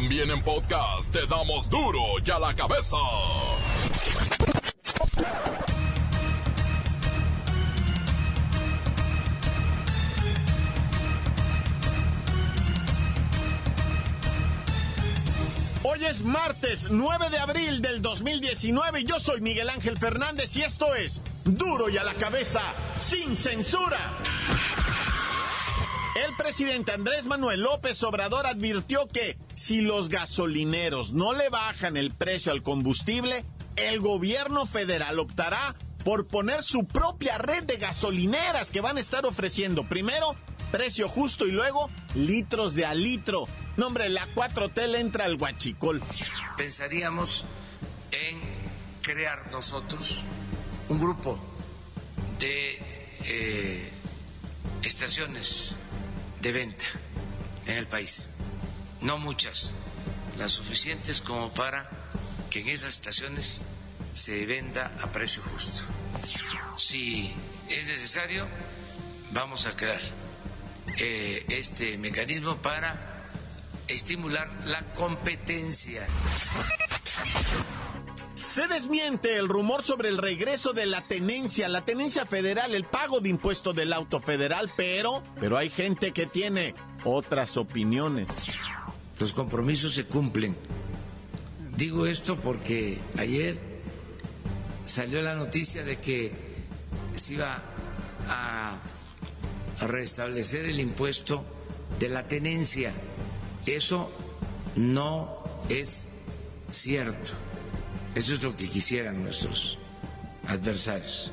También en podcast te damos duro y a la cabeza. Hoy es martes 9 de abril del 2019 y yo soy Miguel Ángel Fernández y esto es Duro y a la cabeza, sin censura. El presidente Andrés Manuel López Obrador advirtió que si los gasolineros no le bajan el precio al combustible, el gobierno federal optará por poner su propia red de gasolineras que van a estar ofreciendo primero precio justo y luego litros de a litro. No, hombre, la 4T le entra al guachicol. Pensaríamos en crear nosotros un grupo de eh, estaciones de venta en el país. No muchas, las suficientes como para que en esas estaciones se venda a precio justo. Si es necesario, vamos a crear eh, este mecanismo para estimular la competencia. Se desmiente el rumor sobre el regreso de la tenencia, la tenencia federal, el pago de impuesto del auto federal, pero, pero hay gente que tiene otras opiniones. Los compromisos se cumplen. Digo esto porque ayer salió la noticia de que se iba a restablecer el impuesto de la tenencia. Eso no es cierto. Eso es lo que quisieran nuestros adversarios,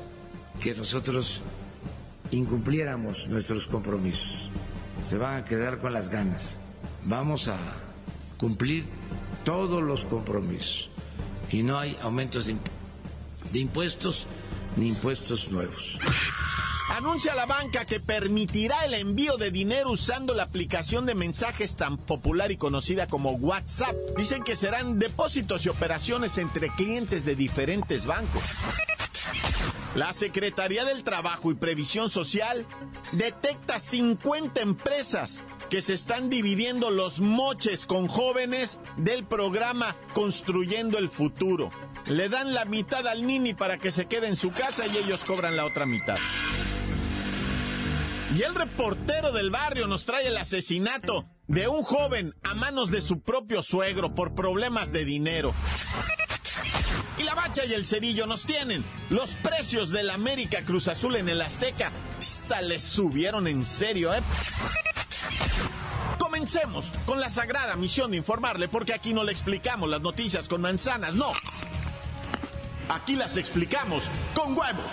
que nosotros incumpliéramos nuestros compromisos. Se van a quedar con las ganas. Vamos a cumplir todos los compromisos. Y no hay aumentos de, impuestos ni impuestos nuevos. Anuncia la banca que permitirá el envío de dinero usando la aplicación de mensajes tan popular y conocida como WhatsApp. Dicen que serán depósitos y operaciones entre clientes de diferentes bancos. La Secretaría del Trabajo y Previsión Social detecta 50 empresas que se están dividiendo los moches con jóvenes del programa Construyendo el Futuro. Le dan la mitad al Nini para que se quede en su casa y ellos cobran la otra mitad. Y el reportero del barrio nos trae el asesinato de un joven a manos de su propio suegro por problemas de dinero. Y la bacha y el cerillo nos tienen. Los precios del América Cruz Azul en el Azteca, hasta les subieron en serio, ¿eh? Comencemos con la sagrada misión de informarle, porque aquí no le explicamos las noticias con manzanas, no. Aquí las explicamos con huevos.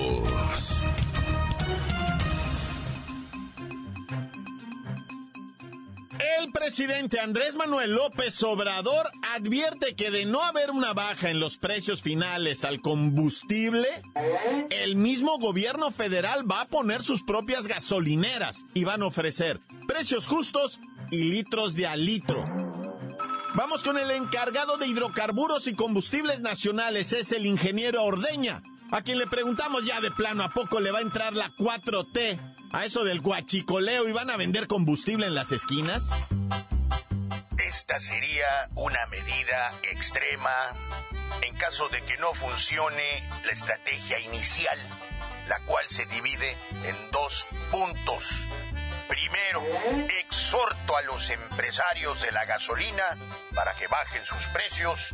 Presidente Andrés Manuel López Obrador advierte que de no haber una baja en los precios finales al combustible, el mismo gobierno federal va a poner sus propias gasolineras y van a ofrecer precios justos y litros de a litro. Vamos con el encargado de hidrocarburos y combustibles nacionales, es el ingeniero Ordeña, a quien le preguntamos ya de plano a poco le va a entrar la 4T a eso del guachicoleo y van a vender combustible en las esquinas? Esta sería una medida extrema en caso de que no funcione la estrategia inicial, la cual se divide en dos puntos. Primero, exhorto a los empresarios de la gasolina para que bajen sus precios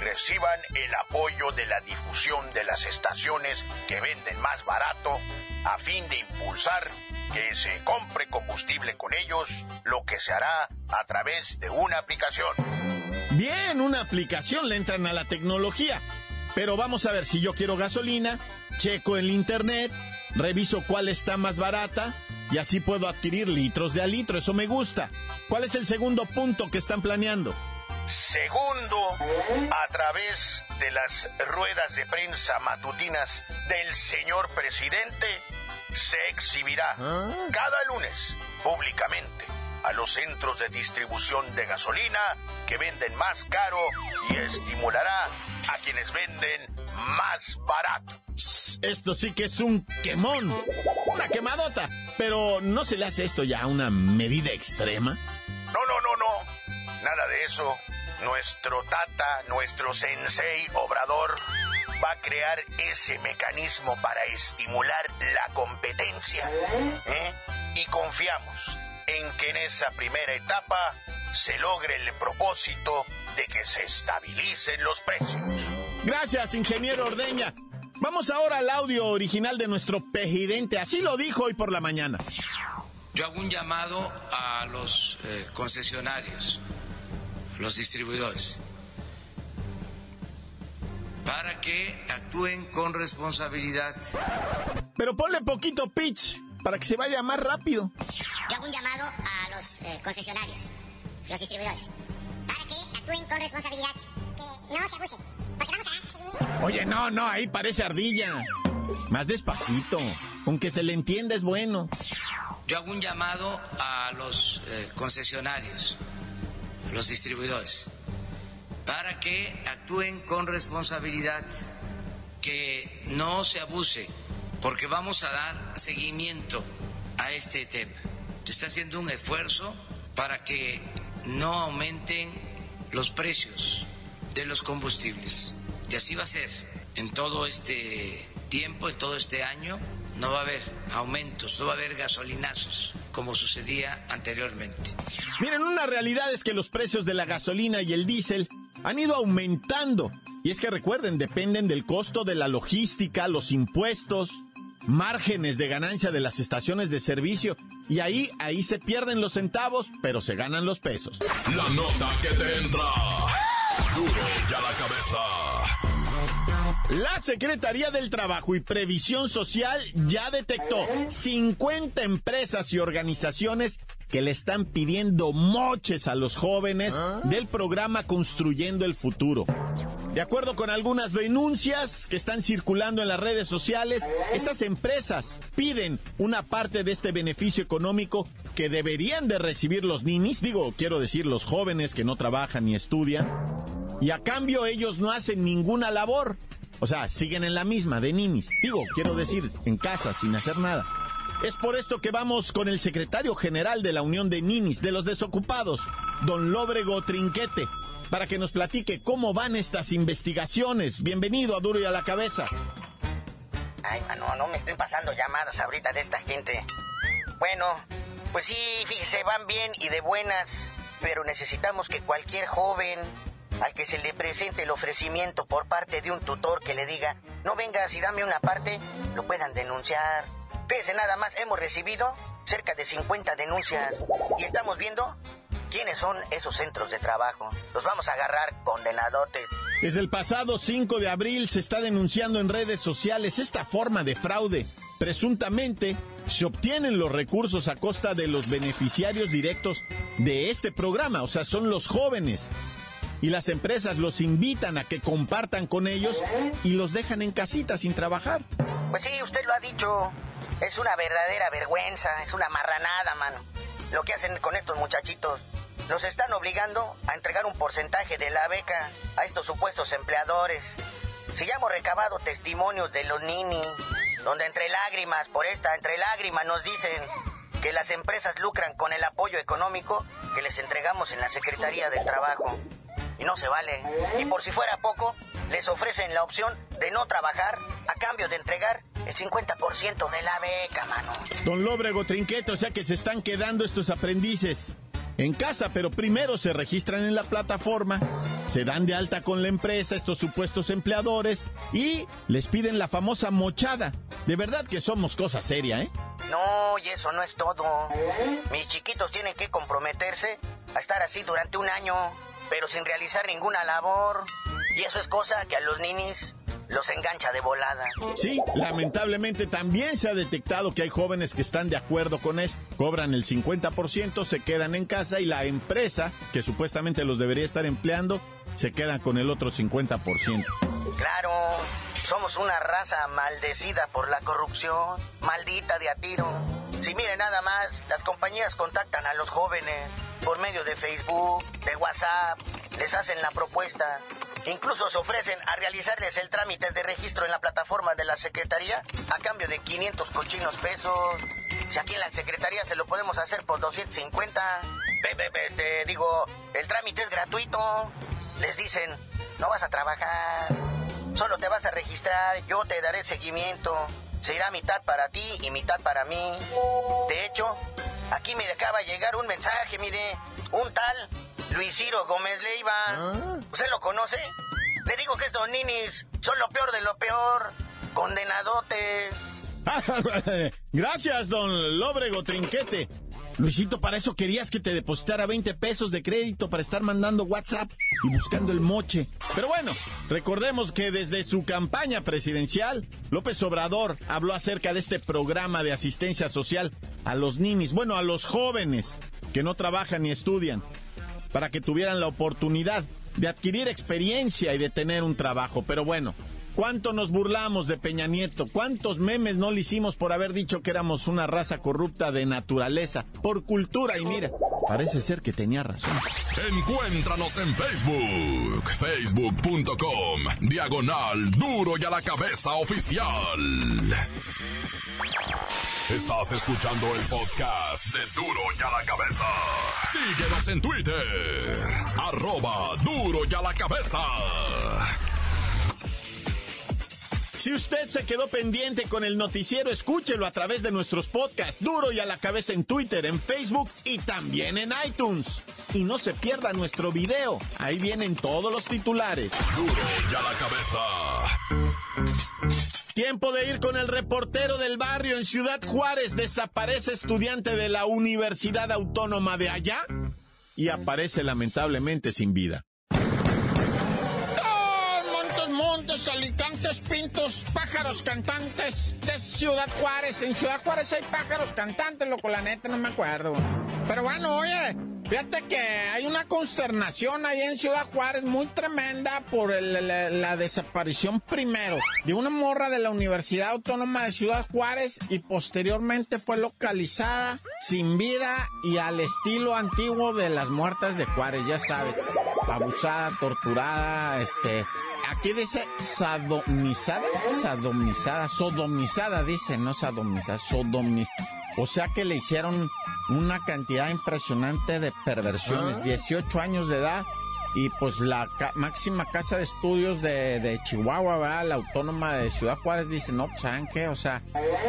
reciban el apoyo de la difusión de las estaciones que venden más barato a fin de impulsar que se compre combustible con ellos, lo que se hará a través de una aplicación. Bien, una aplicación le entran a la tecnología. Pero vamos a ver si yo quiero gasolina, checo el internet, reviso cuál está más barata y así puedo adquirir litros de a litro. Eso me gusta. ¿Cuál es el segundo punto que están planeando? Segundo, a través de las ruedas de prensa matutinas del señor presidente, se exhibirá cada lunes públicamente a los centros de distribución de gasolina que venden más caro y estimulará a quienes venden más barato. Esto sí que es un quemón, una quemadota. Pero ¿no se le hace esto ya una medida extrema? No, no, no, no. Nada de eso. Nuestro tata, nuestro sensei obrador, va a crear ese mecanismo para estimular la competencia. ¿eh? Y confiamos en que en esa primera etapa se logre el propósito de que se estabilicen los precios. Gracias, ingeniero Ordeña. Vamos ahora al audio original de nuestro presidente. Así lo dijo hoy por la mañana. Yo hago un llamado a los eh, concesionarios, los distribuidores, para que actúen con responsabilidad. Pero ponle poquito pitch para que se vaya más rápido. Yo hago un llamado a los eh, concesionarios, los distribuidores, para que actúen con responsabilidad, que no se abuse, porque vamos a Oye, no, no, ahí parece ardilla. Más despacito, aunque se le entienda es bueno. Yo hago un llamado a los eh, concesionarios, los distribuidores, para que actúen con responsabilidad, que no se abuse porque vamos a dar seguimiento a este tema. Se está haciendo un esfuerzo para que no aumenten los precios de los combustibles. Y así va a ser en todo este tiempo, en todo este año. No va a haber aumentos, no va a haber gasolinazos como sucedía anteriormente. Miren, una realidad es que los precios de la gasolina y el diésel han ido aumentando. Y es que recuerden, dependen del costo de la logística, los impuestos, márgenes de ganancia de las estaciones de servicio y ahí, ahí se pierden los centavos, pero se ganan los pesos. La nota que te entra. Duro ya la cabeza. La Secretaría del Trabajo y Previsión Social ya detectó 50 empresas y organizaciones que le están pidiendo moches a los jóvenes del programa Construyendo el Futuro. De acuerdo con algunas denuncias que están circulando en las redes sociales, estas empresas piden una parte de este beneficio económico que deberían de recibir los ninis, digo, quiero decir los jóvenes que no trabajan ni estudian, y a cambio ellos no hacen ninguna labor. O sea, siguen en la misma de ninis. Digo, quiero decir, en casa, sin hacer nada. Es por esto que vamos con el secretario general de la Unión de Ninis de los Desocupados, don Lóbrego Trinquete, para que nos platique cómo van estas investigaciones. Bienvenido a Duro y a la Cabeza. Ay, mano, no me estén pasando llamadas ahorita de esta gente. Bueno, pues sí, fíjese, van bien y de buenas, pero necesitamos que cualquier joven al que se le presente el ofrecimiento por parte de un tutor que le diga, no vengas y dame una parte, lo puedan denunciar. Fíjese nada más, hemos recibido cerca de 50 denuncias y estamos viendo quiénes son esos centros de trabajo. Los vamos a agarrar condenadotes. Desde el pasado 5 de abril se está denunciando en redes sociales esta forma de fraude. Presuntamente se obtienen los recursos a costa de los beneficiarios directos de este programa, o sea, son los jóvenes y las empresas los invitan a que compartan con ellos y los dejan en casita sin trabajar. Pues sí, usted lo ha dicho. Es una verdadera vergüenza, es una marranada, mano. Lo que hacen con estos muchachitos. Los están obligando a entregar un porcentaje de la beca a estos supuestos empleadores. Si ya hemos recabado testimonios de los nini, donde entre lágrimas, por esta, entre lágrimas nos dicen que las empresas lucran con el apoyo económico que les entregamos en la Secretaría del Trabajo y no se vale. Y por si fuera poco, les ofrecen la opción de no trabajar a cambio de entregar el 50% de la beca, mano. Don Lóbrego Trinquete, o sea que se están quedando estos aprendices en casa, pero primero se registran en la plataforma, se dan de alta con la empresa estos supuestos empleadores y les piden la famosa mochada. De verdad que somos cosa seria, ¿eh? No, y eso no es todo. Mis chiquitos tienen que comprometerse a estar así durante un año pero sin realizar ninguna labor. Y eso es cosa que a los ninis los engancha de volada. Sí, lamentablemente también se ha detectado que hay jóvenes que están de acuerdo con esto. Cobran el 50%, se quedan en casa y la empresa, que supuestamente los debería estar empleando, se queda con el otro 50%. Claro, somos una raza maldecida por la corrupción, maldita de a tiro. Si miren nada más, las compañías contactan a los jóvenes por medio de Facebook, de WhatsApp, les hacen la propuesta. Incluso se ofrecen a realizarles el trámite de registro en la plataforma de la Secretaría a cambio de 500 cochinos pesos. Si aquí en la Secretaría se lo podemos hacer por 250. Este, digo, el trámite es gratuito. Les dicen, no vas a trabajar, solo te vas a registrar, yo te daré seguimiento. Será mitad para ti y mitad para mí. De hecho, aquí me acaba de llegar un mensaje, mire, un tal Luis Ciro Gómez Leiva. ¿Ah? ¿Usted lo conoce? Le digo que estos ninis son lo peor de lo peor. Condenadotes. Gracias, don Lóbrego Trinquete. Luisito, para eso querías que te depositara 20 pesos de crédito para estar mandando WhatsApp y buscando el moche. Pero bueno, recordemos que desde su campaña presidencial, López Obrador habló acerca de este programa de asistencia social a los ninis, bueno, a los jóvenes que no trabajan ni estudian, para que tuvieran la oportunidad de adquirir experiencia y de tener un trabajo. Pero bueno, ¿Cuánto nos burlamos de Peña Nieto? ¿Cuántos memes no le hicimos por haber dicho que éramos una raza corrupta de naturaleza, por cultura? Y mira, parece ser que tenía razón. Encuéntranos en Facebook, facebook.com, diagonal duro y a la cabeza oficial. Estás escuchando el podcast de Duro y a la cabeza. Síguenos en Twitter, arroba duro y a la cabeza. Si usted se quedó pendiente con el noticiero, escúchelo a través de nuestros podcasts, duro y a la cabeza en Twitter, en Facebook y también en iTunes. Y no se pierda nuestro video, ahí vienen todos los titulares. Duro y a la cabeza. Tiempo de ir con el reportero del barrio en Ciudad Juárez. Desaparece estudiante de la Universidad Autónoma de allá y aparece lamentablemente sin vida. Alicantes, pintos, pájaros cantantes de Ciudad Juárez. En Ciudad Juárez hay pájaros cantantes, loco, la neta no me acuerdo. Pero bueno, oye, fíjate que hay una consternación ahí en Ciudad Juárez muy tremenda por la, desaparición primero de una morra de la Universidad Autónoma de Ciudad Juárez y posteriormente fue localizada sin vida y al estilo antiguo de las muertas de Juárez, ya sabes, abusada, torturada, este, aquí dice sadomizada, sadomizada, sodomizada, dice, no sadomizada, sodomizada. O sea que le hicieron una cantidad impresionante de perversiones, 18 ah. años de edad. Y pues la máxima casa de estudios de, Chihuahua, ¿verdad? la autónoma de Ciudad Juárez, dice, no, pues, ¿saben qué? O sea,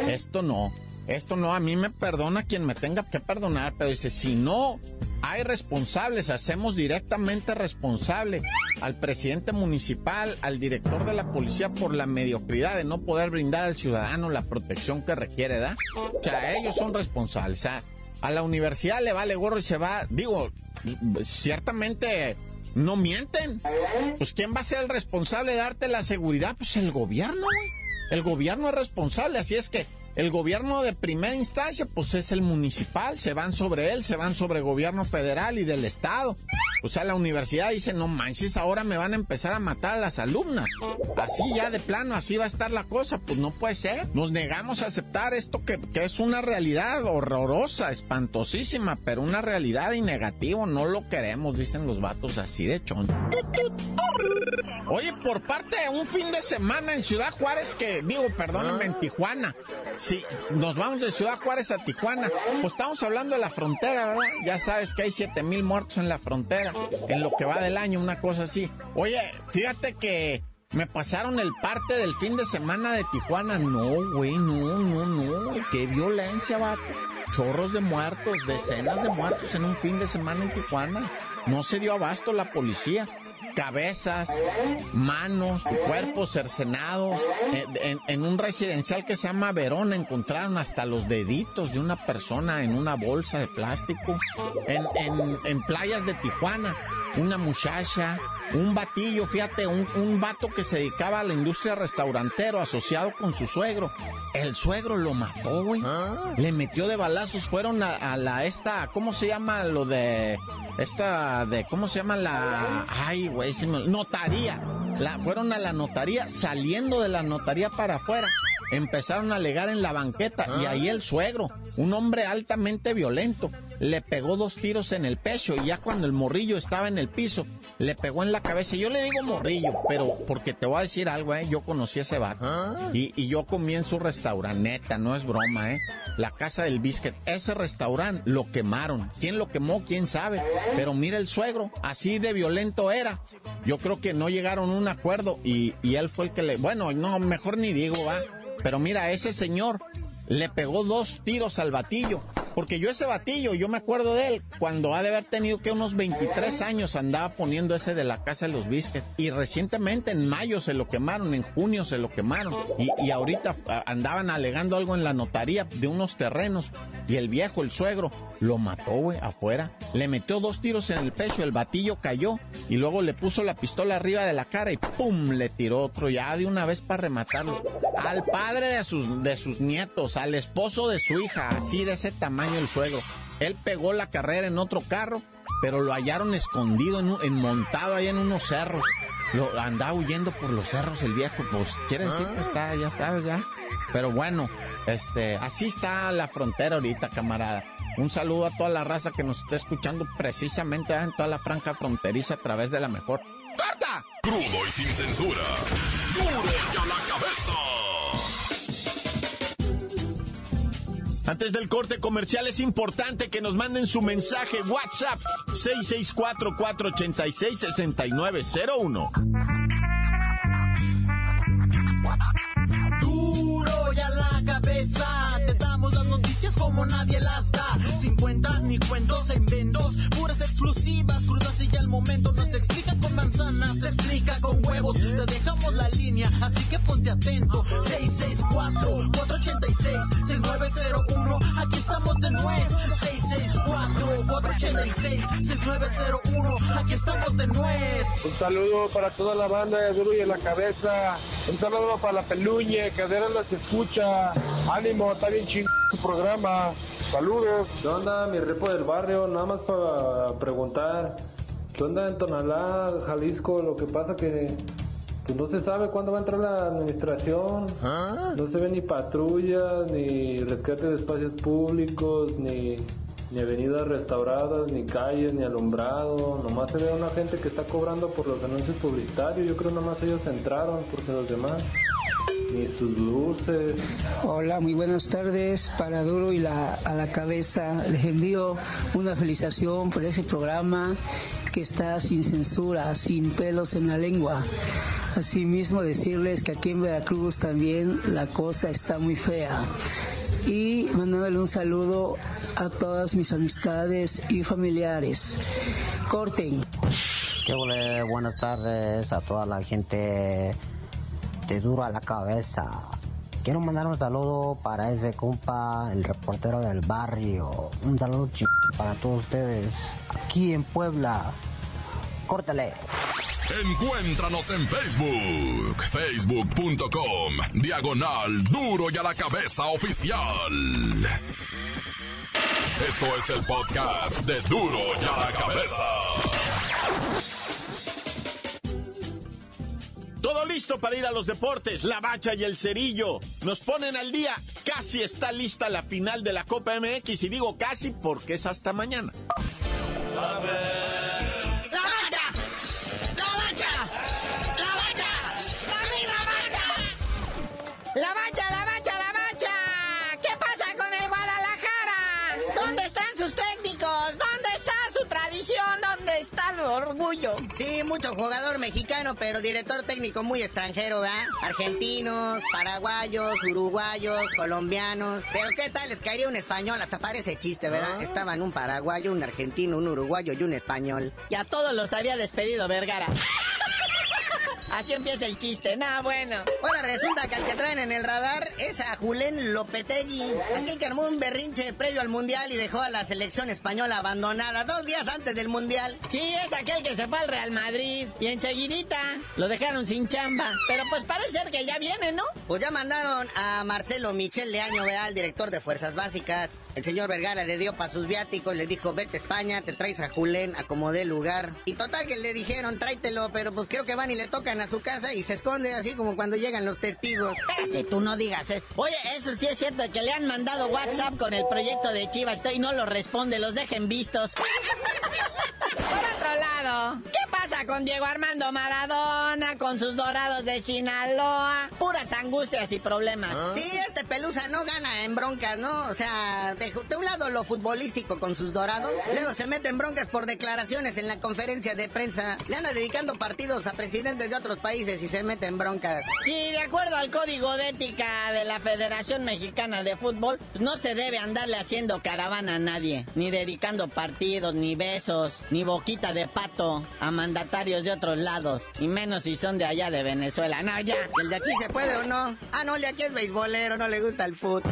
esto no, esto no, a mí me perdona quien me tenga que perdonar, pero dice, si no hay responsables, hacemos directamente responsable al presidente municipal, al director de la policía por la mediocridad de no poder brindar al ciudadano la protección que requiere, ¿da? O sea, ellos son responsables. O sea, a la universidad le vale gorro y se va, digo, ciertamente no mienten. Pues ¿quién va a ser el responsable de darte la seguridad? Pues el gobierno, El gobierno es responsable, así es que el gobierno de primera instancia, pues es el municipal, se van sobre él, se van sobre el gobierno federal y del estado. O sea, la universidad dice, no manches, ahora me van a empezar a matar a las alumnas. Así ya de plano, así va a estar la cosa. Pues no puede ser. Nos negamos a aceptar esto que, es una realidad horrorosa, espantosísima, pero una realidad y negativo. No lo queremos, dicen los vatos así de chon. Oye, por parte de un fin de semana en Ciudad Juárez, que digo, perdónenme, en Tijuana, si nos vamos de Ciudad Juárez a Tijuana, pues estamos hablando de la frontera, ¿verdad? Ya sabes que hay 7 mil muertos en la frontera, en lo que va del año, una cosa así. Oye, fíjate que me pasaron el parte del fin de semana de Tijuana. No, güey, no, no, no. Qué violencia, va. Chorros de muertos, decenas de muertos en un fin de semana en Tijuana. No se dio abasto la policía cabezas, manos, cuerpos cercenados. En, un residencial que se llama Verón encontraron hasta los deditos de una persona en una bolsa de plástico. En playas de Tijuana una muchacha, un batillo, fíjate, un, un vato que se dedicaba a la industria restaurantero asociado con su suegro. El suegro lo mató, güey. ¿Ah? Le metió de balazos, fueron a, a la esta, ¿cómo se llama lo de esta de cómo se llama la ay güey notaría la fueron a la notaría saliendo de la notaría para afuera empezaron a alegar en la banqueta y ahí el suegro un hombre altamente violento le pegó dos tiros en el pecho y ya cuando el morrillo estaba en el piso le pegó en la cabeza. Yo le digo morrillo pero porque te voy a decir algo eh yo conocí a ese vato. Y, y yo comí en su restaurante neta no es broma eh. La casa del biscuit ese restaurante lo quemaron. Quién lo quemó quién sabe pero mira el suegro así de violento era. Yo creo que no llegaron a un acuerdo y, y él fue el que le bueno no mejor ni digo va pero mira ese señor le pegó dos tiros al batillo. Porque yo ese batillo, yo me acuerdo de él cuando ha de haber tenido que unos 23 años andaba poniendo ese de la casa de los biscuits. Y recientemente en mayo se lo quemaron, en junio se lo quemaron. Y, y ahorita ah, andaban alegando algo en la notaría de unos terrenos. Y el viejo, el suegro, lo mató, güey, afuera. Le metió dos tiros en el pecho, el batillo cayó. Y luego le puso la pistola arriba de la cara y ¡pum! le tiró otro ya de una vez para rematarlo. Al padre de sus, de sus nietos, al esposo de su hija, así de ese tamaño el suegro. Él pegó la carrera en otro carro, pero lo hallaron escondido, en, un- en montado ahí en unos cerros. Lo andaba huyendo por los cerros el viejo, pues quiere decir que está, ya sabes, ya. Pero bueno, este, así está la frontera ahorita, camarada. Un saludo a toda la raza que nos está escuchando precisamente en toda la franja fronteriza a través de la mejor. ¡Corta! Crudo y sin censura. Duro y a la cabeza. Antes del corte comercial es importante que nos manden su mensaje WhatsApp 664 486 6901. Noticias como nadie las da. Sin cuentas ni cuentos en vendos, puras exclusivas, crudas y ya el momento. No se explica con manzanas, se explica con huevos. Te dejamos la línea, así que ponte atento. 664-486-6901, aquí estamos de nuez. 664-486-6901, aquí estamos de nuez. Un saludo para toda la banda de Duro y en la Cabeza. Un saludo para la Peluñe, que de las escucha. Ánimo, está bien chingón tu programa. Saludos. ¿Qué onda, mi repo del barrio? Nada más para preguntar. ¿Qué onda en Tonalá, Jalisco? Lo que pasa que pues no se sabe cuándo va a entrar la administración. No se ve ni patrullas, ni rescate de espacios públicos, ni, ni avenidas restauradas, ni calles, ni alumbrado. Nomás se ve a una gente que está cobrando por los anuncios publicitarios. Yo creo nomás ellos entraron porque los demás ni sus luces. Hola, muy buenas tardes. Para Duro y la, a la cabeza les envío una felicitación por ese programa que está sin censura, sin pelos en la lengua. Asimismo decirles que aquí en Veracruz también la cosa está muy fea. Y mandándole un saludo a todas mis amistades y familiares. Corten. Qué buenas tardes a toda la gente de duro a la cabeza. Quiero mandar un saludo para ese compa, el reportero del barrio. Un saludo ch para todos ustedes aquí en Puebla. Córtale. Encuéntranos en Facebook, facebook.com, diagonal duro y a la cabeza oficial. Esto es el podcast de duro y a la cabeza. Listo para ir a los deportes. La bacha y el cerillo nos ponen al día. Casi está lista la final de la Copa MX y digo casi porque es hasta mañana. ¡La orgullo? Sí, mucho jugador mexicano, pero director técnico muy extranjero, ¿verdad? Argentinos, paraguayos, uruguayos, colombianos. Pero ¿qué tal les caería un español? Hasta parece chiste, ¿verdad? Estaban un paraguayo, un argentino, un uruguayo y un español. Y a todos los había despedido Vergara. Así empieza el chiste. Nada bueno. Ahora resulta que al que traen en el radar es a Julen Lopetegui, aquel que armó un berrinche previo al Mundial y dejó a la selección española abandonada dos días antes del Mundial. Sí, es aquel que se fue al Real Madrid y enseguidita lo dejaron sin chamba. Pero pues parece ser que ya viene, ¿no? Pues ya mandaron a Marcelo Michel Leaño, el director de Fuerzas Básicas. El señor Vergara le dio para sus viáticos, le dijo, vete a España, te traes a Julen, acomodé lugar. Y total que le dijeron, tráetelo, pero pues creo que van y le tocan a su casa y se esconde así como cuando llegan los testigos. Espérate, tú no digas eso. Oye, eso sí es cierto, que le han mandado WhatsApp con el proyecto de Chivas y no lo responde, los dejen vistos. Por otro lado, ¿qué con Diego Armando Maradona, con sus dorados de Sinaloa? Puras angustias y problemas. Sí, este pelusa no gana en broncas, ¿no? O sea, de, un lado lo futbolístico con sus dorados, luego se mete en broncas por declaraciones en la conferencia de prensa. Le anda dedicando partidos a presidentes de otros países y se mete en broncas. Sí, de acuerdo al código de ética de la Federación Mexicana de Fútbol, no se debe andarle haciendo caravana a nadie, ni dedicando partidos, ni besos, ni boquita de pato a mandatarios de otros lados, y menos si son de allá de Venezuela. No, ya. ¿El de aquí se puede o no? Ah, no, el de aquí es beisbolero, no le gusta el fútbol.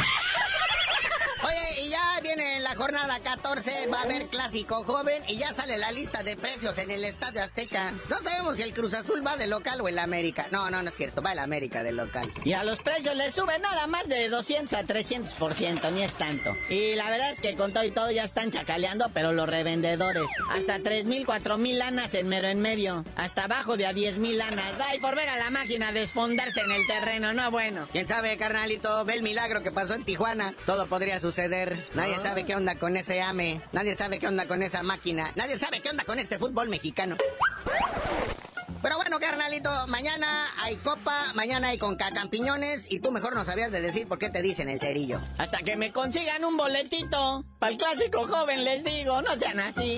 Viene la jornada 14, va a haber clásico joven y ya sale la lista de precios en el Estadio Azteca. No sabemos si el Cruz Azul va de local o el América. No, no, no es cierto, va el América de local. Y a los precios le sube nada más de 200 a 300%, ni es tanto. Y la verdad es que con todo y todo ya están chacaleando, pero los revendedores. Hasta 3 mil, 4 mil lanas en mero en medio. Hasta abajo de a 10 mil lanas. Da y por ver a la máquina desfondarse en el terreno, no bueno. ¿Quién sabe, carnalito? Ve el milagro que pasó en Tijuana. Todo podría suceder suceder. Nadie sabe qué onda con ese AME. Nadie sabe qué onda con esa máquina. Nadie sabe qué onda con este fútbol mexicano. Pero bueno, carnalito, mañana hay copa, mañana hay con campiñones y tú mejor no sabías de decir por qué te dicen el cerillo. Hasta que me consigan un boletito. Para clásico joven les digo, no sean así.